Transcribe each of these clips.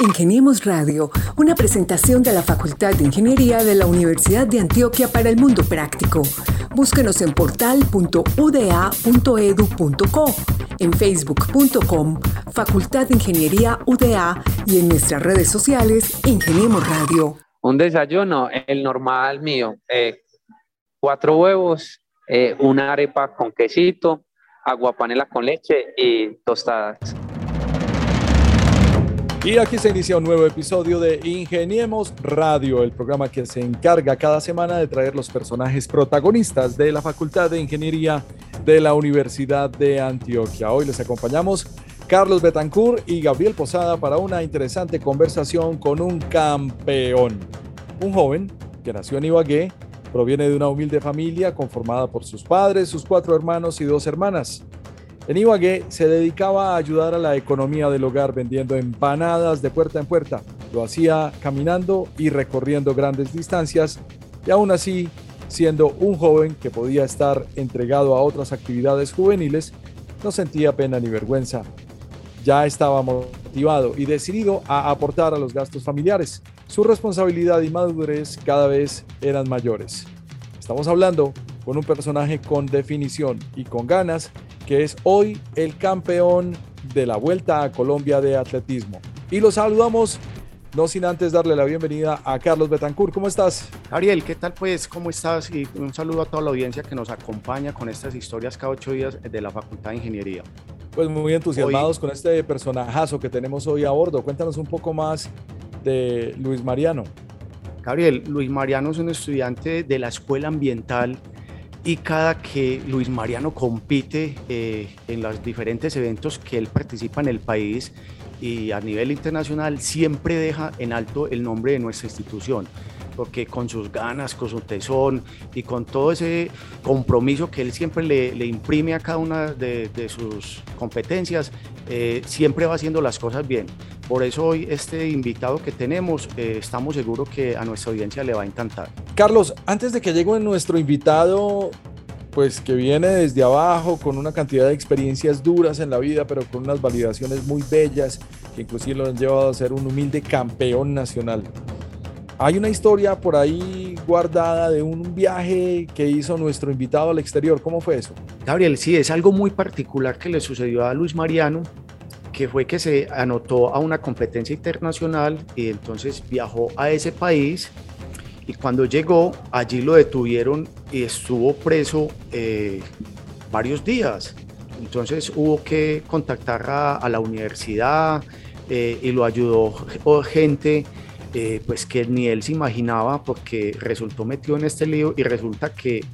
Ingeniemos Radio, una presentación de la Facultad de Ingeniería de la Universidad de Antioquia para el Mundo Práctico. Búsquenos en portal.uda.edu.co, en facebook.com, Facultad de Ingeniería UDA y en nuestras redes sociales, Ingeniemos Radio. Un desayuno, el normal mío, eh, cuatro huevos, eh, una arepa con quesito, agua panela con leche y tostadas. Y aquí se inicia un nuevo episodio de Ingeniemos Radio, el programa que se encarga cada semana de traer los personajes protagonistas de la Facultad de Ingeniería de la Universidad de Antioquia. Hoy les acompañamos Carlos Betancourt y Gabriel Posada para una interesante conversación con un campeón, un joven que nació en Ibagué, proviene de una humilde familia conformada por sus padres, sus cuatro hermanos y dos hermanas. En Ibagué se dedicaba a ayudar a la economía del hogar vendiendo empanadas de puerta en puerta. Lo hacía caminando y recorriendo grandes distancias y aún así, siendo un joven que podía estar entregado a otras actividades juveniles, no sentía pena ni vergüenza. Ya estaba motivado y decidido a aportar a los gastos familiares. Su responsabilidad y madurez cada vez eran mayores. Estamos hablando con un personaje con definición y con ganas que es hoy el campeón de la Vuelta a Colombia de Atletismo. Y lo saludamos, no sin antes darle la bienvenida a Carlos Betancourt. ¿Cómo estás? Gabriel, ¿qué tal pues? ¿Cómo estás? Y un saludo a toda la audiencia que nos acompaña con estas historias cada ocho días de la Facultad de Ingeniería. Pues muy entusiasmados con este personajazo que tenemos hoy a bordo. Cuéntanos un poco más de Luis Mariano. Gabriel, Luis Mariano es un estudiante de la Escuela Ambiental y cada que Luis Mariano compite eh, en los diferentes eventos que él participa en el país y a nivel internacional, siempre deja en alto el nombre de nuestra institución porque con sus ganas, con su tesón y con todo ese compromiso que él siempre le, imprime a cada una de, sus competencias, eh, siempre va haciendo las cosas bien. Por eso hoy este invitado que tenemos, eh, estamos seguros que a nuestra audiencia le va a encantar. Carlos, antes de que llegue nuestro invitado, pues que viene desde abajo con una cantidad de experiencias duras en la vida, pero con unas validaciones muy bellas, que inclusive lo han llevado a ser un humilde campeón nacional. Hay una historia por ahí guardada de un viaje que hizo nuestro invitado al exterior. ¿Cómo fue eso? Gabriel, sí, es algo muy particular que le sucedió a Luis Mariano que fue que se anotó a una competencia internacional y entonces viajó a ese país y cuando llegó allí lo detuvieron y estuvo preso eh, varios días. Entonces hubo que contactar a, la universidad eh, y lo ayudó gente eh, pues que ni él se imaginaba porque resultó metido en este lío y resulta que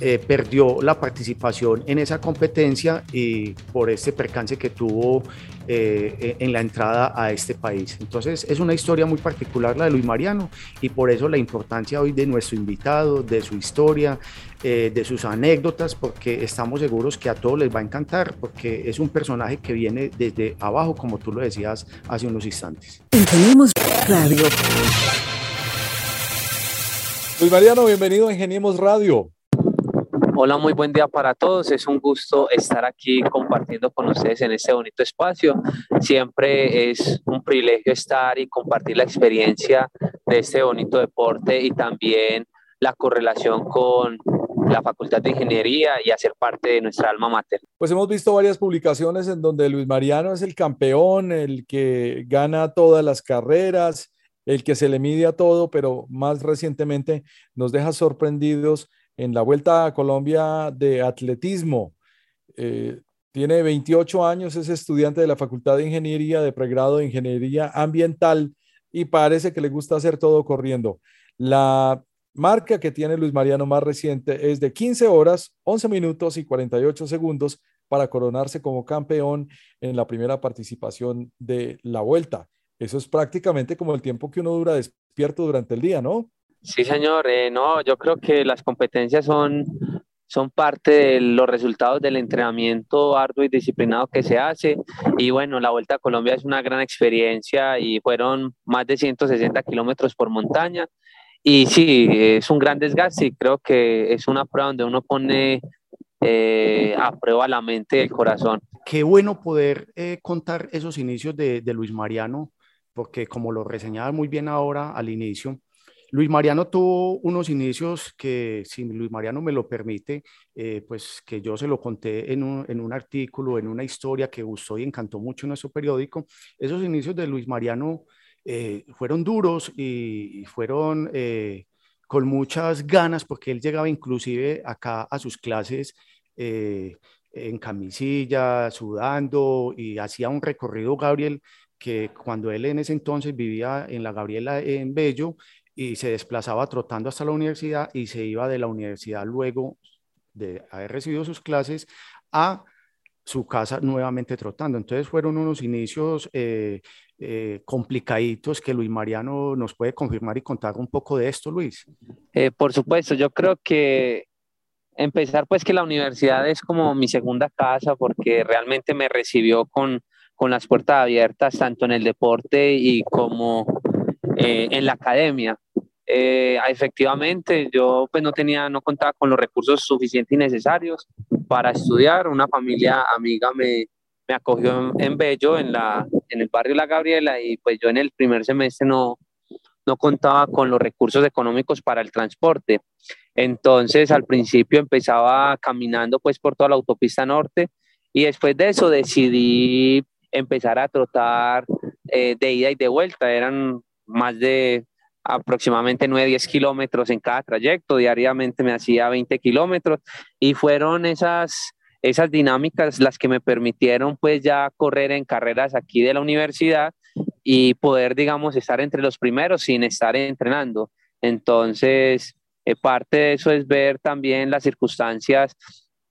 eh, perdió la participación en esa competencia y por este percance que tuvo eh, en la entrada a este país. Entonces es una historia muy particular la de Luis Mariano y por eso la importancia hoy de nuestro invitado, de su historia, eh, de sus anécdotas, porque estamos seguros que a todos les va a encantar, porque es un personaje que viene desde abajo, como tú lo decías hace unos instantes. Ingeniemos Radio. Luis Mariano, bienvenido a Ingeniemos Radio. Hola, muy buen día para todos. Es un gusto estar aquí compartiendo con ustedes en este bonito espacio. Siempre es un privilegio estar y compartir la experiencia de este bonito deporte y también la correlación con la Facultad de Ingeniería y hacer parte de nuestra alma mater. Pues hemos visto varias publicaciones en donde Luis Mariano es el campeón, el que gana todas las carreras, el que se le mide a todo, pero más recientemente nos deja sorprendidos en la Vuelta a Colombia de Atletismo. Eh, tiene 28 años, es estudiante de la Facultad de Ingeniería, de pregrado de Ingeniería Ambiental y parece que le gusta hacer todo corriendo. La marca que tiene Luis Mariano más reciente es de 15 horas, 11 minutos y 48 segundos para coronarse como campeón en la primera participación de la vuelta. Eso es prácticamente como el tiempo que uno dura despierto durante el día, ¿no? Sí, señor. Eh, no, yo creo que las competencias son, son parte de los resultados del entrenamiento arduo y disciplinado que se hace. Y bueno, la Vuelta a Colombia es una gran experiencia y fueron más de 160 kilómetros por montaña. Y sí, es un gran desgaste y creo que es una prueba donde uno pone eh, a prueba la mente y el corazón. Qué bueno poder eh, contar esos inicios de, de Luis Mariano porque como lo reseñaba muy bien ahora al inicio, Luis Mariano tuvo unos inicios que, si Luis Mariano me lo permite, eh, pues que yo se lo conté en un, en un, artículo, en una historia que gustó y encantó mucho en nuestro periódico. Esos inicios de Luis Mariano eh, fueron duros y, fueron eh, con muchas ganas, porque él llegaba inclusive acá a sus clases en camisilla, sudando y hacía un recorrido, Gabriel, que cuando él en ese entonces vivía en la Gabriela en Bello, y se desplazaba trotando hasta la universidad y se iba de la universidad luego de haber recibido sus clases a su casa nuevamente trotando. Entonces fueron unos inicios eh, eh, complicaditos que Luis Mariano nos puede confirmar y contar un poco de esto, Luis. Eh, por supuesto, yo creo que empezar pues que la universidad es como mi segunda casa porque realmente me recibió con, con las puertas abiertas tanto en el deporte y como en la academia. Eh, efectivamente, yo pues no tenía, no contaba con los recursos suficientes y necesarios para estudiar. Una familia amiga me, me acogió en, Bello, en, la, en el barrio La Gabriela, y pues yo en el primer semestre no, no contaba con los recursos económicos para el transporte. Entonces, al principio empezaba caminando pues por toda la autopista norte y después de eso decidí empezar a trotar eh, de ida y de vuelta. Eran más de aproximadamente 9-10 kilómetros en cada trayecto, diariamente me hacía 20 kilómetros y fueron esas, esas dinámicas las que me permitieron pues ya correr en carreras aquí de la universidad y poder, digamos, estar entre los primeros sin estar entrenando. Entonces, eh, parte de eso es ver también las circunstancias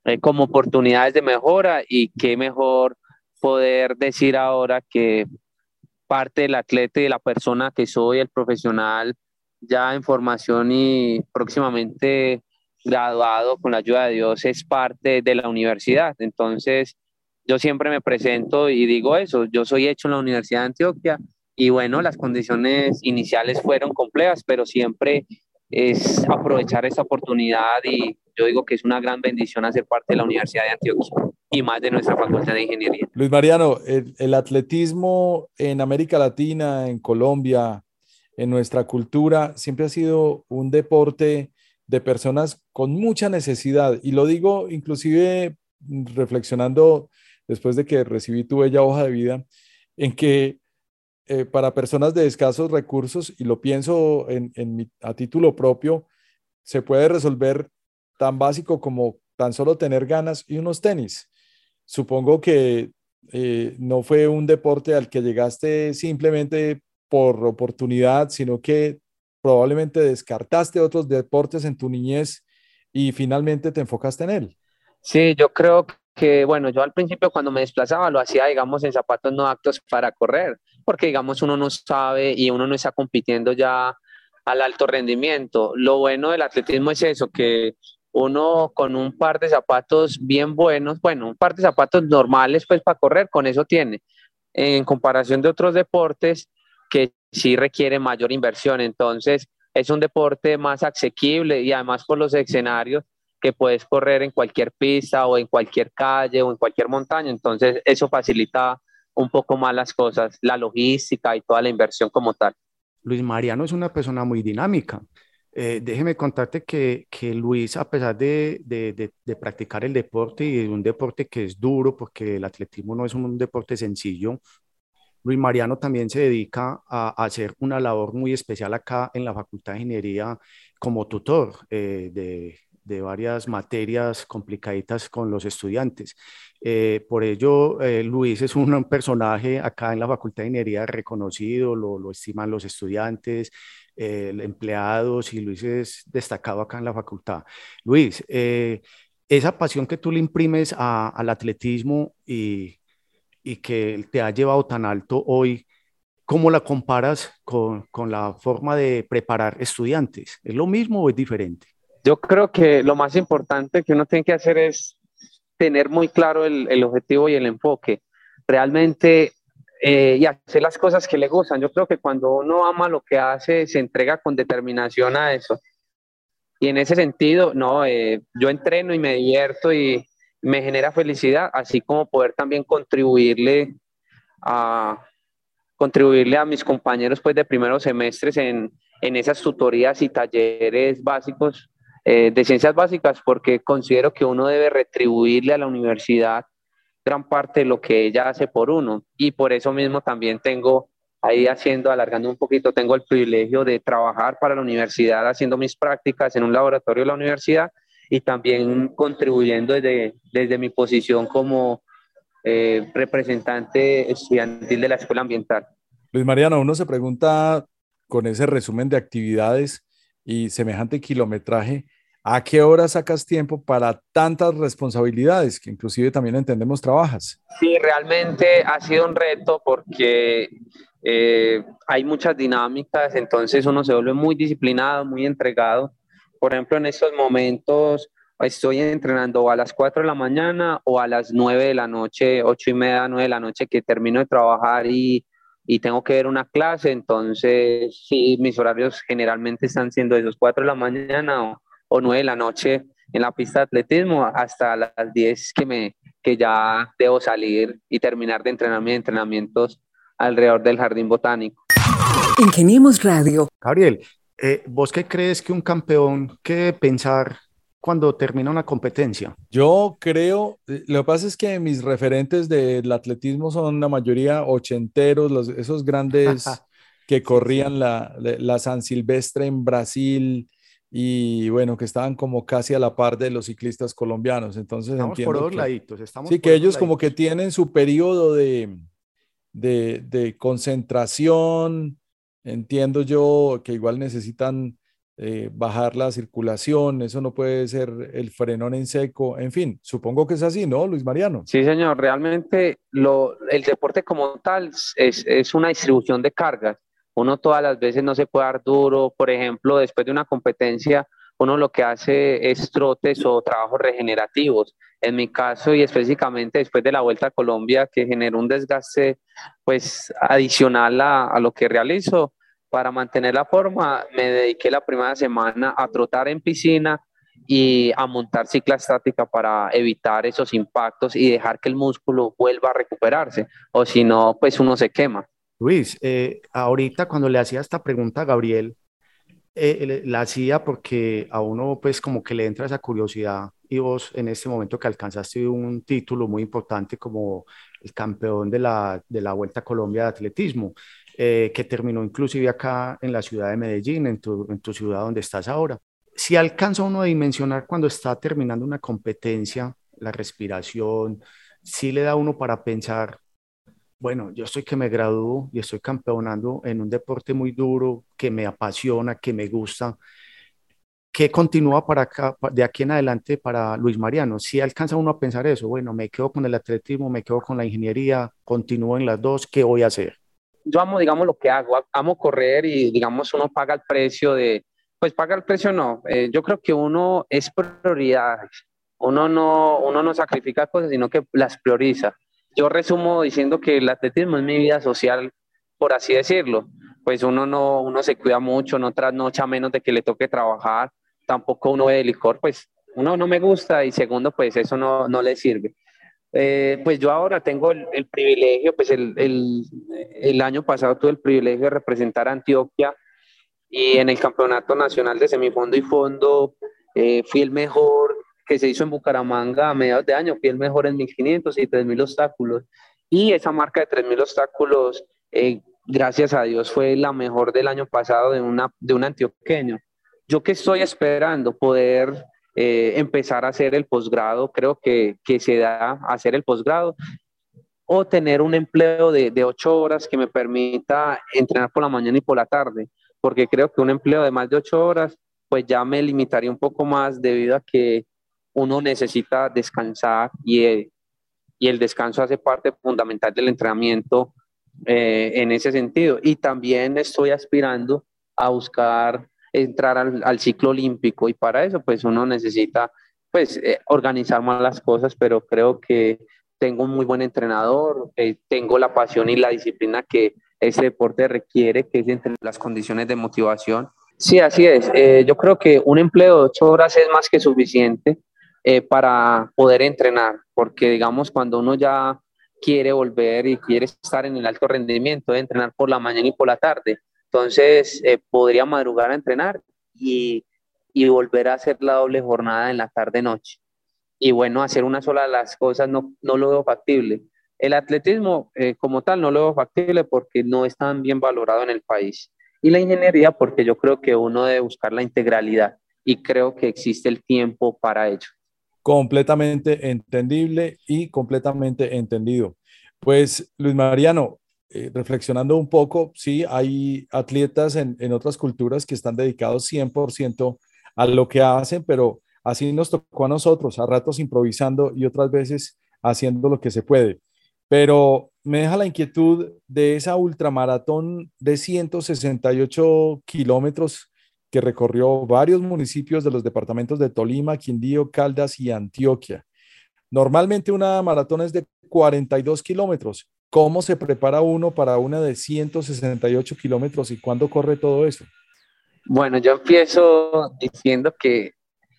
eh, como oportunidades de mejora y qué mejor poder decir ahora que parte del atleta y de la persona que soy, el profesional ya en formación y próximamente graduado con la ayuda de Dios, es parte de la universidad. Entonces, yo siempre me presento y digo eso, yo soy hecho en la Universidad de Antioquia y bueno, las condiciones iniciales fueron complejas, pero siempre es aprovechar esta oportunidad y yo digo que es una gran bendición hacer parte de la Universidad de Antioquia y más de nuestra Facultad de Ingeniería. Luis Mariano, el, atletismo en América Latina, en Colombia, en nuestra cultura, siempre ha sido un deporte de personas con mucha necesidad. Y lo digo inclusive reflexionando después de que recibí tu bella hoja de vida, en que eh, para personas de escasos recursos, y lo pienso en, a título propio, se puede resolver tan básico como tan solo tener ganas y unos tenis. Supongo que eh, no fue un deporte al que llegaste simplemente por oportunidad, sino que probablemente descartaste otros deportes en tu niñez y finalmente te enfocaste en él. Sí, yo creo que, bueno, yo al principio cuando me desplazaba lo hacía, digamos, en zapatos no aptos para correr, porque, digamos, uno no sabe y uno no está compitiendo ya al alto rendimiento. Lo bueno del atletismo es eso, que uno con un par de zapatos bien buenos, bueno, un par de zapatos normales pues para correr, con eso tiene. En comparación de otros deportes que sí requieren mayor inversión, entonces es un deporte más asequible y además por los escenarios que puedes correr en cualquier pista o en cualquier calle o en cualquier montaña, entonces eso facilita un poco más las cosas, la logística y toda la inversión como tal. Luis Mariano es una persona muy dinámica. Eh, déjeme contarte que, que, Luis, a pesar de, de, practicar el deporte y de un deporte que es duro, porque el atletismo no es un, deporte sencillo, Luis Mariano también se dedica a, hacer una labor muy especial acá en la Facultad de Ingeniería como tutor eh, de, de varias materias complicaditas con los estudiantes. Eh, por ello, Luis es un personaje acá en la Facultad de Ingeniería reconocido, lo estiman los estudiantes, eh, empleados y Luis es destacado acá en la facultad. Luis, eh, esa pasión que tú le imprimes al atletismo y, y, que te ha llevado tan alto hoy, ¿cómo la comparas con, con la forma de preparar estudiantes? ¿Es lo mismo o es diferente? Yo creo que lo más importante que uno tiene que hacer es tener muy claro el, el objetivo y el enfoque. Realmente eh, y hacer las cosas que le gustan. Yo creo que cuando uno ama lo que hace, se entrega con determinación a eso. Y en ese sentido, no, eh, yo entreno y me divierto y me genera felicidad, así como poder también contribuirle a, contribuirle a mis compañeros pues de primeros semestres en, en esas tutorías y talleres básicos eh, de ciencias básicas porque considero que uno debe retribuirle a la universidad gran parte de lo que ella hace por uno y por eso mismo también tengo ahí haciendo, alargando un poquito, tengo el privilegio de trabajar para la universidad haciendo mis prácticas en un laboratorio de la universidad y también contribuyendo desde, desde mi posición como eh, representante estudiantil de la Escuela Ambiental. Luis Mariano, uno se pregunta con ese resumen de actividades y semejante kilometraje, ¿a qué hora sacas tiempo para tantas responsabilidades que inclusive también entendemos trabajas? Sí, realmente ha sido un reto porque eh, hay muchas dinámicas, entonces uno se vuelve muy disciplinado, muy entregado. Por ejemplo, en estos momentos estoy entrenando a las 4 de la mañana o a las 9 de la noche, 8 y media, 9 de la noche que termino de trabajar y, y tengo que ver una clase, entonces sí, mis horarios generalmente están siendo esos 4 de la mañana o, o 9 de la noche en la pista de atletismo hasta las 10 que, me, que ya debo salir y terminar de entrenar mis entrenamientos alrededor del jardín botánico. Ingeniemos Radio. Gabriel, eh, ¿vos qué crees que un campeón que pensar cuando termina una competencia? Yo creo, eh, lo que pasa es que mis referentes del atletismo son la mayoría ochenteros, los, esos grandes que corrían la, la San Silvestre en Brasil, y bueno, que estaban como casi a la par de los ciclistas colombianos. Entonces estamos entiendo por dos que, laditos. Estamos sí, que ellos como que tienen su periodo de, de, de, concentración. Entiendo yo que igual necesitan eh, bajar la circulación, eso no puede ser el frenón en seco. En fin, supongo que es así, ¿no, Luis Mariano? Sí, señor. Realmente lo, el deporte como tal es, es una distribución de cargas uno todas las veces no se puede dar duro, por ejemplo, después de una competencia, uno lo que hace es trotes o trabajos regenerativos. En mi caso y específicamente después de la Vuelta a Colombia, que generó un desgaste pues adicional a, a lo que realizo, para mantener la forma, me dediqué la primera semana a trotar en piscina y a montar cicla estática para evitar esos impactos y dejar que el músculo vuelva a recuperarse, o si no, pues uno se quema. Luis, eh, ahorita cuando le hacía esta pregunta a Gabriel, eh, la hacía porque a uno pues como que le entra esa curiosidad y vos en este momento que alcanzaste un título muy importante como el campeón de la, de la Vuelta a Colombia de Atletismo, eh, que terminó inclusive acá en la ciudad de Medellín, en tu, en tu ciudad donde estás ahora. Si alcanza uno a dimensionar cuando está terminando una competencia, la respiración, sí le da uno para pensar bueno, yo estoy que me gradúo y estoy campeonando en un deporte muy duro, que me apasiona, que me gusta. ¿Qué continúa para acá, de aquí en adelante para Luis Mariano? Si alcanza uno a pensar eso, bueno, me quedo con el atletismo, me quedo con la ingeniería, continúo en las dos, ¿qué voy a hacer? Yo amo, digamos, lo que hago, amo correr y, digamos, uno paga el precio de, pues paga el precio no, eh, yo creo que uno es prioridad, uno no, uno no sacrifica cosas, sino que las prioriza yo resumo diciendo que el atletismo es mi vida social, por así decirlo. Pues uno no, uno se cuida mucho, no trasnocha menos de que le toque trabajar, tampoco uno bebe licor, pues uno no me gusta y segundo, pues eso no, no le sirve. Eh, pues yo ahora tengo el, el privilegio, pues el, el, el, año pasado tuve el privilegio de representar a Antioquia y en el Campeonato Nacional de Semifondo y Fondo eh, fui el mejor que se hizo en Bucaramanga a mediados de año, fui el mejor en 1500 y 3000 obstáculos. Y esa marca de 3000 obstáculos, eh, gracias a Dios, fue la mejor del año pasado de, una, de un antioqueño. Yo que estoy esperando poder eh, empezar a hacer el posgrado, creo que, que se da hacer el posgrado, o tener un empleo de, de ocho horas que me permita entrenar por la mañana y por la tarde, porque creo que un empleo de más de ocho horas, pues ya me limitaría un poco más debido a que uno necesita descansar y, eh, y el descanso hace parte fundamental del entrenamiento eh, en ese sentido. Y también estoy aspirando a buscar entrar al, ciclo olímpico y para eso pues uno necesita pues eh, organizar más las cosas, pero creo que tengo un muy buen entrenador, eh, tengo la pasión y la disciplina que ese deporte requiere, que es entre las condiciones de motivación. Sí, así es. Yo creo que un empleo de ocho horas es más que suficiente eh, para poder entrenar, porque digamos cuando uno ya quiere volver y quiere estar en el alto rendimiento, de entrenar por la mañana y por la tarde. Entonces, eh, podría madrugar a entrenar y, y, volver a hacer la doble jornada en la tarde-noche. Y bueno, hacer una sola de las cosas no, no lo veo factible. El atletismo eh, como tal no lo veo factible porque no es tan bien valorado en el país. Y la ingeniería porque yo creo que uno debe buscar la integralidad y creo que existe el tiempo para ello. Completamente entendible y completamente entendido. Pues Luis Mariano, eh, reflexionando un poco, sí, hay atletas en, en, otras culturas que están dedicados 100% a lo que hacen, pero así nos tocó a nosotros, a ratos improvisando y otras veces haciendo lo que se puede. Pero me deja la inquietud de esa ultramaratón de 168 kilómetros que recorrió varios municipios de los departamentos de Tolima, Quindío, Caldas y Antioquia. Normalmente una maratón es de 42 kilómetros. ¿Cómo se prepara uno para una de 168 kilómetros y cuándo corre todo eso? Bueno, yo empiezo diciendo que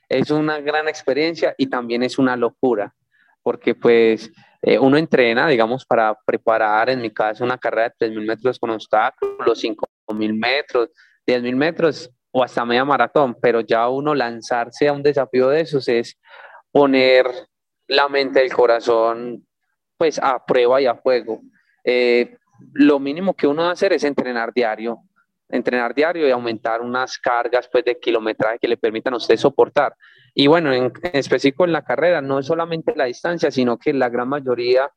es una gran experiencia y también es una locura, porque pues eh, uno entrena, digamos, para preparar, en mi caso, una carrera de 3.000 metros con obstáculos, 5.000 metros, 10.000 metros, o hasta media maratón, pero ya uno lanzarse a un desafío de esos es poner la mente, el corazón, pues a prueba y a fuego. Eh, lo mínimo que uno va a hacer es entrenar diario, entrenar diario y aumentar unas cargas pues, de kilometraje que le permitan a usted soportar. Y bueno, en, en específico en la carrera, no es solamente la distancia, sino que la gran mayoría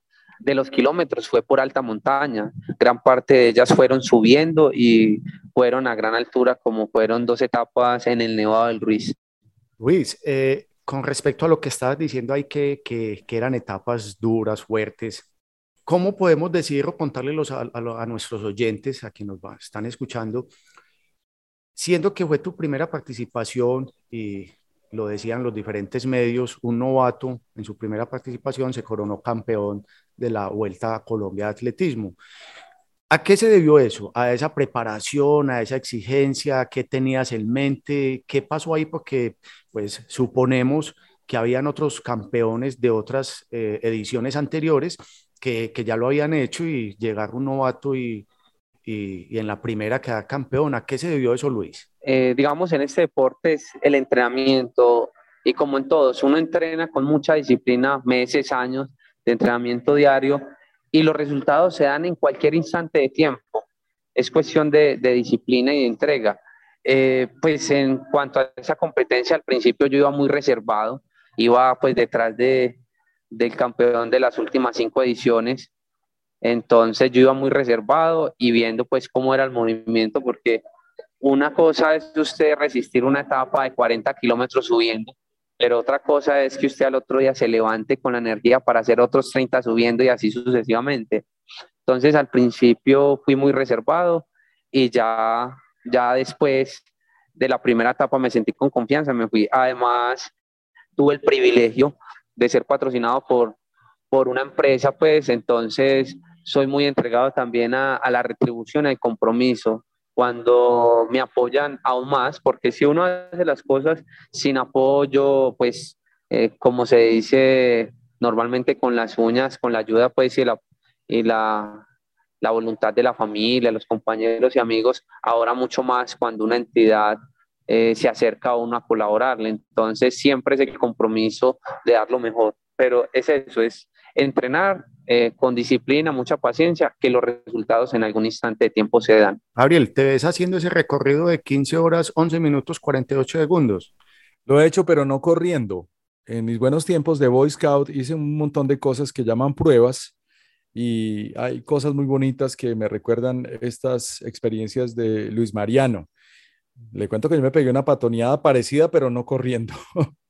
de los kilómetros fue por alta montaña. Gran parte de ellas fueron subiendo y fueron a gran altura, como fueron dos etapas en el Nevado del Ruiz. Luis, eh, con respecto a lo que estabas diciendo ahí, que, que, que, eran etapas duras, fuertes, ¿cómo podemos decir o contarle a, a, a, nuestros oyentes, a quienes nos están escuchando, siendo que fue tu primera participación y lo decían los diferentes medios, un novato en su primera participación se coronó campeón de la Vuelta a Colombia de Atletismo. ¿A qué se debió eso? ¿A esa preparación, a esa exigencia? ¿Qué tenías en mente? ¿Qué pasó ahí? Porque pues suponemos que habían otros campeones de otras eh, ediciones anteriores que, que, ya lo habían hecho y llegar un novato y, y, en la primera quedar campeón. ¿A qué se debió eso, Luis? Eh, digamos, en este deporte es el entrenamiento y como en todos, uno entrena con mucha disciplina, meses, años de entrenamiento diario y los resultados se dan en cualquier instante de tiempo. Es cuestión de, de disciplina y de entrega. Eh, pues en cuanto a esa competencia, al principio yo iba muy reservado, iba pues detrás de, del campeón de las últimas cinco ediciones, entonces yo iba muy reservado y viendo pues cómo era el movimiento, porque una cosa es usted resistir una etapa de 40 kilómetros subiendo, pero otra cosa es que usted al otro día se levante con la energía para hacer otros 30 subiendo y así sucesivamente. Entonces al principio fui muy reservado y ya, ya después de la primera etapa me sentí con confianza, me fui. Además, tuve el privilegio de ser patrocinado por, por una empresa, pues entonces soy muy entregado también a, la retribución, al compromiso cuando me apoyan aún más, porque si uno hace las cosas sin apoyo, pues eh, como se dice normalmente con las uñas, con la ayuda pues y la, y la, la voluntad de la familia, los compañeros y amigos, ahora mucho más cuando una entidad eh, se acerca a uno a colaborarle. Entonces siempre es el compromiso de dar lo mejor, pero es eso, es entrenar eh, con disciplina, mucha paciencia, que los resultados en algún instante de tiempo se dan. Gabriel, ¿te ves haciendo ese recorrido de 15 horas, 11 minutos, 48 segundos? Lo he hecho, pero no corriendo. En mis buenos tiempos de Boy Scout hice un montón de cosas que llaman pruebas y hay cosas muy bonitas que me recuerdan estas experiencias de Luis Mariano. Le cuento que yo me pegué una patoneada parecida, pero no corriendo.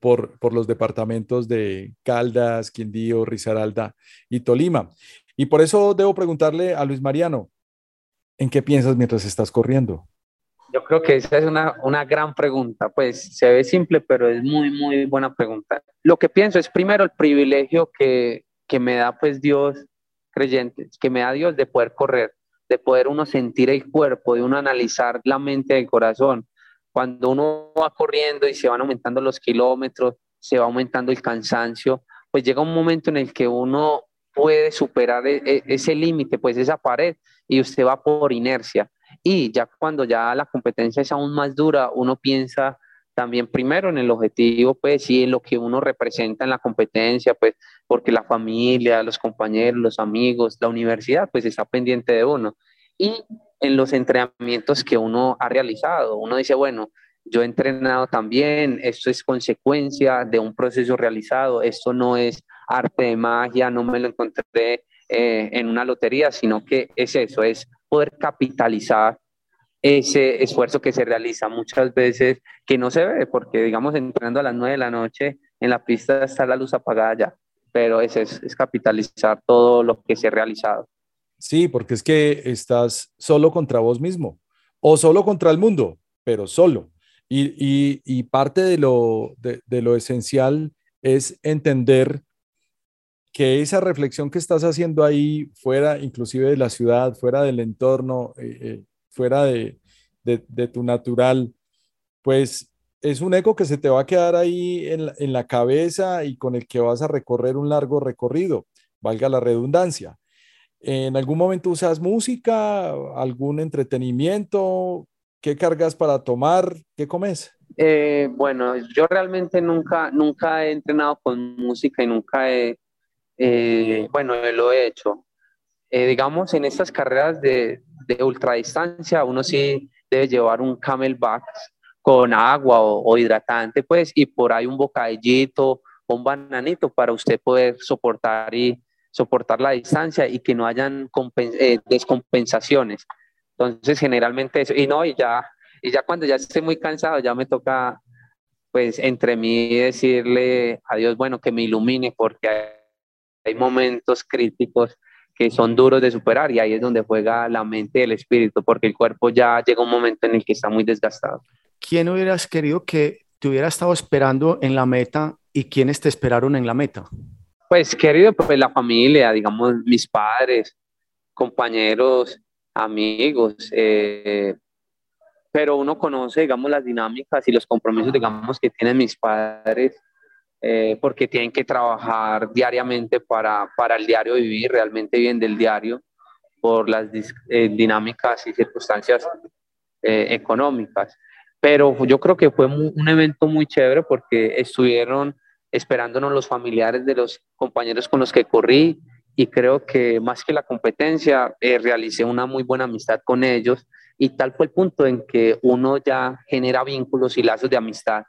por, por los departamentos de Caldas, Quindío, Risaralda y Tolima. Y por eso debo preguntarle a Luis Mariano, ¿en qué piensas mientras estás corriendo? Yo creo que esa es una, una gran pregunta, pues se ve simple, pero es muy, muy buena pregunta. Lo que pienso es primero el privilegio que, que me da pues Dios creyente, que me da Dios de poder correr, de poder uno sentir el cuerpo, de uno analizar la mente del corazón, cuando uno va corriendo y se van aumentando los kilómetros, se va aumentando el cansancio, pues llega un momento en el que uno puede superar e, e, ese límite, pues esa pared, y usted va por inercia. Y ya cuando ya la competencia es aún más dura, uno piensa también primero en el objetivo, pues, y en lo que uno representa en la competencia, pues, porque la familia, los compañeros, los amigos, la universidad, pues, está pendiente de uno. Y en los entrenamientos que uno ha realizado, uno dice, bueno, yo he entrenado también, esto es consecuencia de un proceso realizado, esto no es arte de magia, no me lo encontré eh, en una lotería, sino que es eso, es poder capitalizar ese esfuerzo que se realiza muchas veces que no se ve, porque digamos entrando a las 9 de la noche en la pista está la luz apagada ya, pero es, es capitalizar todo lo que se ha realizado. Sí, porque es que estás solo contra vos mismo o solo contra el mundo, pero solo. Y, parte de lo, de, lo esencial es entender que esa reflexión que estás haciendo ahí, fuera inclusive de la ciudad, fuera del entorno, eh, eh, fuera de, tu natural, pues es un eco que se te va a quedar ahí en en la cabeza y con el que vas a recorrer un largo recorrido, valga la redundancia. ¿En algún momento usas música, algún entretenimiento? ¿Qué cargas para tomar? ¿Qué comes? Eh, bueno, yo realmente nunca, nunca he entrenado con música y nunca he, eh, bueno, lo he hecho. Eh, digamos, en estas carreras de, de ultradistancia, uno sí debe llevar un camelback con agua o, o, hidratante, pues, y por ahí un bocadillito, un bananito para usted poder soportar y soportar la distancia y que no hayan descompensaciones. Entonces, generalmente eso, y no, y ya, y ya cuando ya esté muy cansado, ya me toca, pues, entre mí decirle a Dios, bueno, que me ilumine, porque hay, momentos críticos que son duros de superar y ahí es donde juega la mente y el espíritu, porque el cuerpo ya llega un momento en el que está muy desgastado. ¿Quién hubieras querido que te hubiera estado esperando en la meta y quiénes te esperaron en la meta? Pues querido, pues la familia, digamos, mis padres, compañeros, amigos, eh, pero uno conoce, digamos, las dinámicas y los compromisos, digamos, que tienen mis padres, eh, porque tienen que trabajar diariamente para, para el diario vivir, realmente bien del diario, por las eh, dinámicas y circunstancias económicas. Pero yo creo que fue un evento muy chévere porque estuvieron esperándonos los familiares de los compañeros con los que corrí, y creo que más que la competencia, eh, realicé una muy buena amistad con ellos y tal fue el punto en que uno ya genera vínculos y lazos de amistad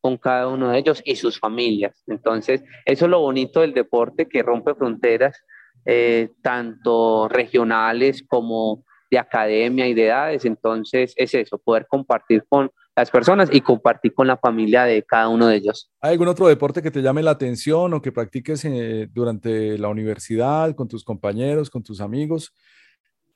con cada uno de ellos y sus familias. Entonces, eso es lo bonito del deporte que rompe fronteras, eh, tanto regionales como de academia y de edades. Entonces, es eso, poder compartir con las personas y compartir con la familia de cada uno de ellos. ¿Hay algún otro deporte que te llame la atención o que practiques eh, durante la universidad, con tus compañeros, con tus amigos?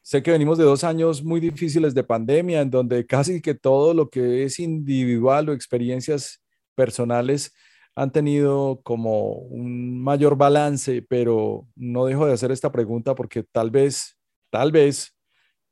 Sé que venimos de dos años muy difíciles de pandemia, en donde casi que todo lo que es individual o experiencias personales han tenido como un mayor balance, pero no dejo de hacer esta pregunta porque tal vez, tal vez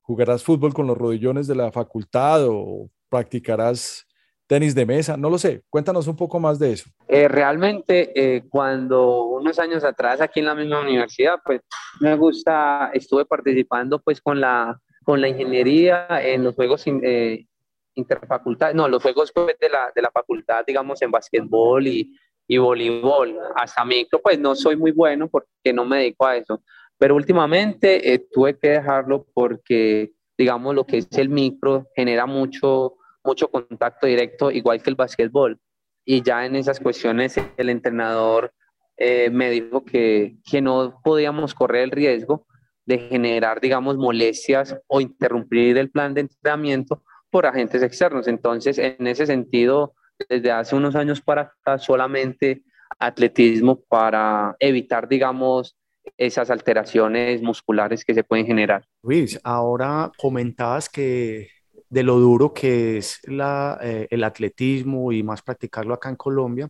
jugarás fútbol con los rodillones de la facultad o practicarás tenis de mesa, no lo sé. Cuéntanos un poco más de eso. Eh, realmente, eh, cuando unos años atrás aquí en la misma universidad, pues me gusta, estuve participando pues con la, con la ingeniería en los juegos eh, interfacultad, no, los juegos pues, de, la, de la facultad, digamos, en básquetbol y, y voleibol. Hasta micro, pues no soy muy bueno porque no me dedico a eso. Pero últimamente eh, tuve que dejarlo porque, digamos, lo que es el micro genera mucho mucho contacto directo, igual que el básquetbol. Y ya en esas cuestiones el entrenador eh, me dijo que, que no podíamos correr el riesgo de generar, digamos, molestias o interrumpir el plan de entrenamiento por agentes externos. Entonces, en ese sentido, desde hace unos años para acá, solamente atletismo para evitar, digamos, esas alteraciones musculares que se pueden generar. Luis, ahora comentabas que de lo duro que es la, eh, el atletismo y más practicarlo acá en Colombia.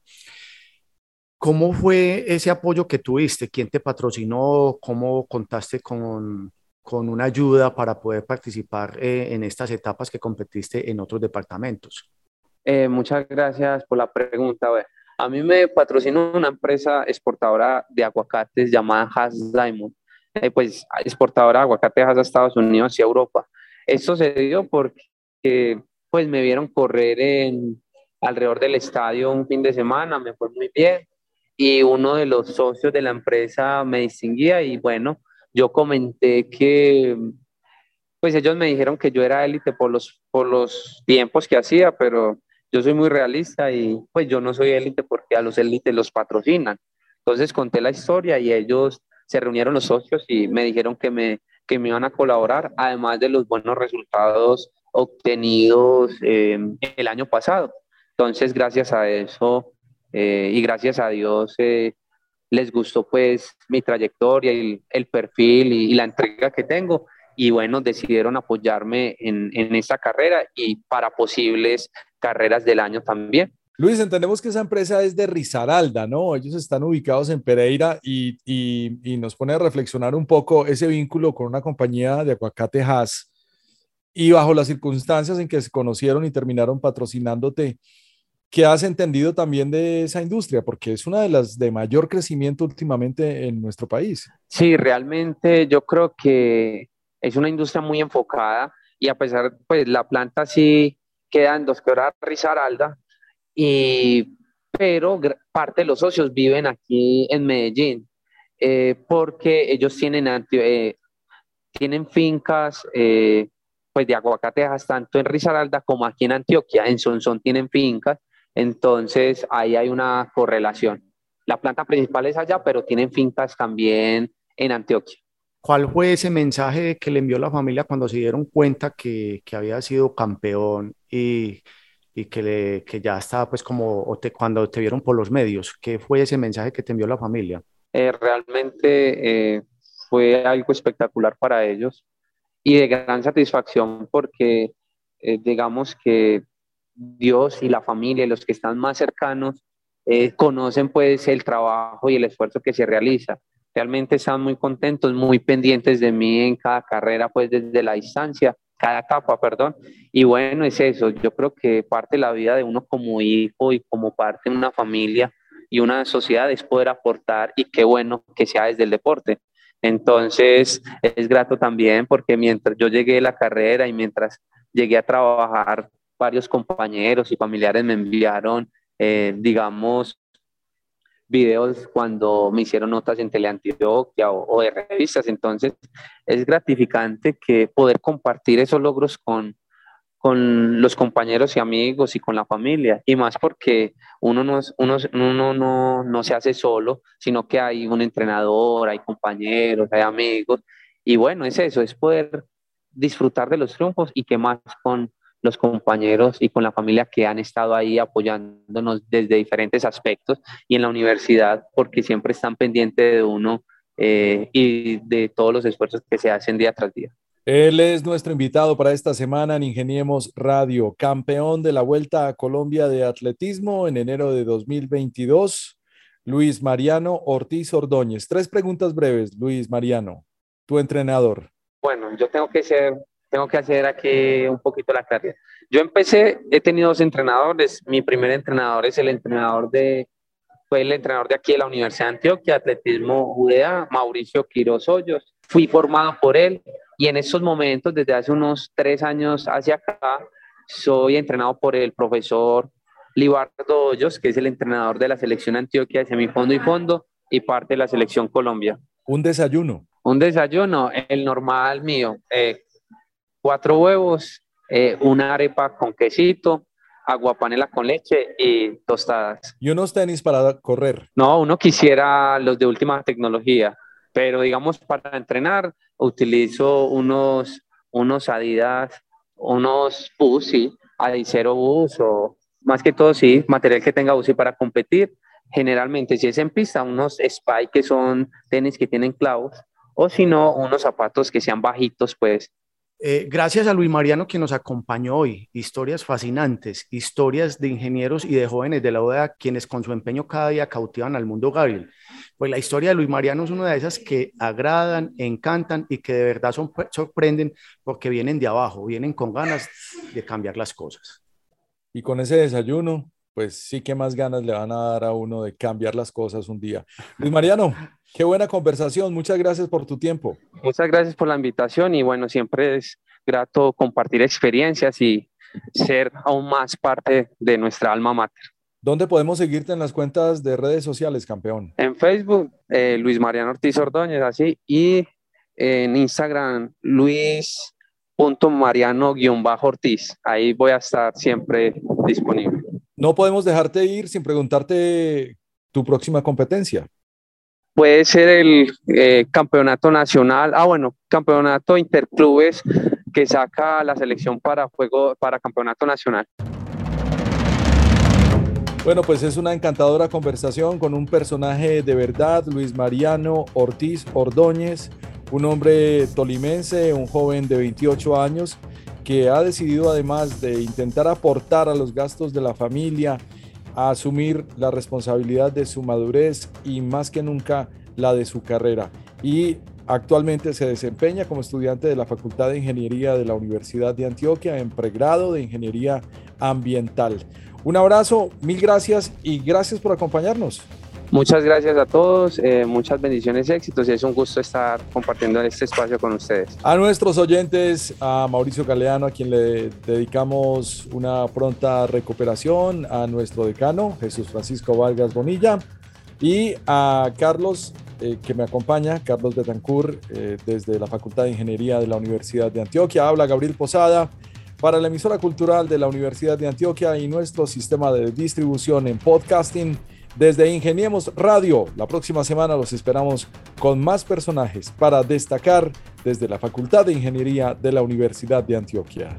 ¿Cómo fue ese apoyo que tuviste? ¿Quién te patrocinó? ¿Cómo contaste con, con una ayuda para poder participar eh, en estas etapas que competiste en otros departamentos? Eh, muchas gracias por la pregunta. A mí me patrocinó una empresa exportadora de aguacates llamada Has Diamond, eh, pues exportadora de aguacates a Estados Unidos y Europa. Esto se dio porque pues me vieron correr en alrededor del estadio un fin de semana, me fue muy bien y uno de los socios de la empresa me distinguía y bueno, yo comenté que pues ellos me dijeron que yo era élite por los, por los tiempos que hacía, pero yo soy muy realista y pues yo no soy élite porque a los élites los patrocinan. Entonces conté la historia y ellos se reunieron los socios y me dijeron que me, que me iban a colaborar, además de los buenos resultados obtenidos eh, el año pasado. Entonces, gracias a eso eh, y gracias a Dios, eh, les gustó pues mi trayectoria y el, perfil y, la entrega que tengo. Y bueno, decidieron apoyarme en, en esta carrera y para posibles carreras del año también. Luis, entendemos que esa empresa es de Risaralda, ¿no? Ellos están ubicados en Pereira y, y, nos pone a reflexionar un poco ese vínculo con una compañía de aguacate Haas y bajo las circunstancias en que se conocieron y terminaron patrocinándote. ¿Qué has entendido también de esa industria? Porque es una de las de mayor crecimiento últimamente en nuestro país. Sí, realmente yo creo que es una industria muy enfocada y a pesar, pues la planta sí queda en Dos Quebradas, Risaralda, y, pero parte de los socios viven aquí en Medellín, eh, porque ellos tienen, eh, tienen fincas eh, pues de aguacatejas tanto en Risaralda como aquí en Antioquia, en Sonsón tienen fincas, entonces, ahí hay una correlación. La planta principal es allá, pero tienen fincas también en Antioquia. ¿Cuál fue ese mensaje que le envió la familia cuando se dieron cuenta que, que había sido campeón y, y que, le, que, ya estaba pues como cuando te vieron por los medios? ¿Qué fue ese mensaje que te envió la familia? Eh, realmente eh, fue algo espectacular para ellos y de gran satisfacción porque eh, digamos que Dios y la familia los que están más cercanos eh, conocen pues el trabajo y el esfuerzo que se realiza. Realmente están muy contentos, muy pendientes de mí en cada carrera pues desde la distancia, cada etapa, perdón. Y bueno, es eso, yo creo que parte de la vida de uno como hijo y como parte de una familia y una sociedad es poder aportar y qué bueno que sea desde el deporte. Entonces, es grato también porque mientras yo llegué a la carrera y mientras llegué a trabajar varios compañeros y familiares me enviaron, eh, digamos, videos cuando me hicieron notas en Teleantioquia o, o de revistas. Entonces, es gratificante que poder compartir esos logros con, con los compañeros y amigos y con la familia. Y más porque uno, no, uno, uno no, no, se hace solo, sino que hay un entrenador, hay compañeros, hay amigos. Y bueno, es eso, es poder disfrutar de los triunfos y que más con, los compañeros y con la familia que han estado ahí apoyándonos desde diferentes aspectos y en la universidad porque siempre están pendientes de uno eh, y de todos los esfuerzos que se hacen día tras día. Él es nuestro invitado para esta semana en Ingeniemos Radio, campeón de la Vuelta a Colombia de Atletismo en enero de 2022, Luis Mariano Ortiz Ordóñez. Tres preguntas breves, Luis Mariano, tu entrenador. Bueno, yo tengo que ser tengo que hacer aquí un poquito la claridad. Yo empecé, he tenido dos entrenadores. Mi primer entrenador es el entrenador de, fue el entrenador de aquí de la Universidad de Antioquia, Atletismo UDA, Mauricio Quiroz Hoyos. Fui formado por él y en estos momentos, desde hace unos tres años hacia acá, soy entrenado por el profesor Libardo Hoyos, que es el entrenador de la selección Antioquia de semifondo y fondo y parte de la selección Colombia. Un desayuno. Un desayuno, el normal mío. Eh, cuatro huevos, eh, una arepa con quesito, agua panela con leche y tostadas. ¿Y unos tenis para correr? No, uno quisiera los de última tecnología, pero digamos para entrenar utilizo unos, unos Adidas, unos Pussy, Adicero Bus o más que todo sí, material que tenga Pussy para competir. Generalmente si es en pista, unos Spike que son tenis que tienen clavos o si no, unos zapatos que sean bajitos pues eh, gracias a Luis Mariano que nos acompañó hoy. Historias fascinantes, historias de ingenieros y de jóvenes de la OEA quienes con su empeño cada día cautivan al mundo Gabriel. Pues la historia de Luis Mariano es una de esas que agradan, encantan y que de verdad sorprenden porque vienen de abajo, vienen con ganas de cambiar las cosas. Y con ese desayuno, pues sí que más ganas le van a dar a uno de cambiar las cosas un día. Luis Mariano, qué buena conversación. Muchas gracias por tu tiempo. Muchas gracias por la invitación y bueno, siempre es grato compartir experiencias y ser aún más parte de nuestra alma mater. ¿Dónde podemos seguirte en las cuentas de redes sociales, campeón? En Facebook, eh, Luis Mariano Ortiz Ordóñez, así, y en Instagram, luis.mariano-ortiz. Ahí voy a estar siempre disponible. No podemos dejarte ir sin preguntarte tu próxima competencia. Puede ser el eh, campeonato nacional, ah bueno, campeonato interclubes que saca la selección para juego para campeonato nacional. Bueno, pues es una encantadora conversación con un personaje de verdad, Luis Mariano Ortiz Ordóñez, un hombre tolimense, un joven de 28 años que ha decidido además de intentar aportar a los gastos de la familia, a asumir la responsabilidad de su madurez y más que nunca la de su carrera. Y actualmente se desempeña como estudiante de la Facultad de Ingeniería de la Universidad de Antioquia en pregrado de Ingeniería Ambiental. Un abrazo, mil gracias y gracias por acompañarnos. Muchas gracias a todos, eh, muchas bendiciones éxitos y es un gusto estar compartiendo este espacio con ustedes. A nuestros oyentes, a Mauricio Galeano, a quien le dedicamos una pronta recuperación, a nuestro decano, Jesús Francisco Vargas Bonilla, y a Carlos, eh, que me acompaña, Carlos Betancourt, eh, desde la Facultad de Ingeniería de la Universidad de Antioquia. Habla Gabriel Posada para la emisora cultural de la Universidad de Antioquia y nuestro sistema de distribución en podcasting desde Ingeniemos Radio. La próxima semana los esperamos con más personajes para destacar desde la Facultad de Ingeniería de la Universidad de Antioquia.